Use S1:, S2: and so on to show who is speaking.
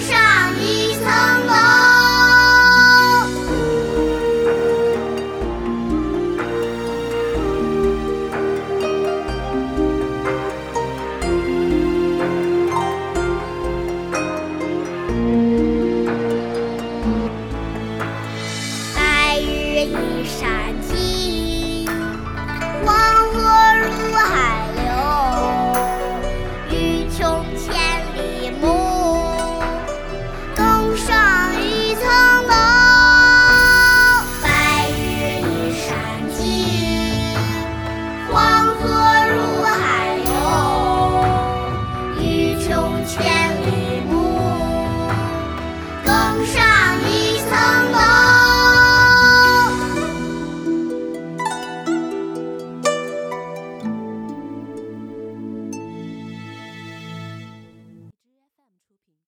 S1: 上一层楼。白日依山尽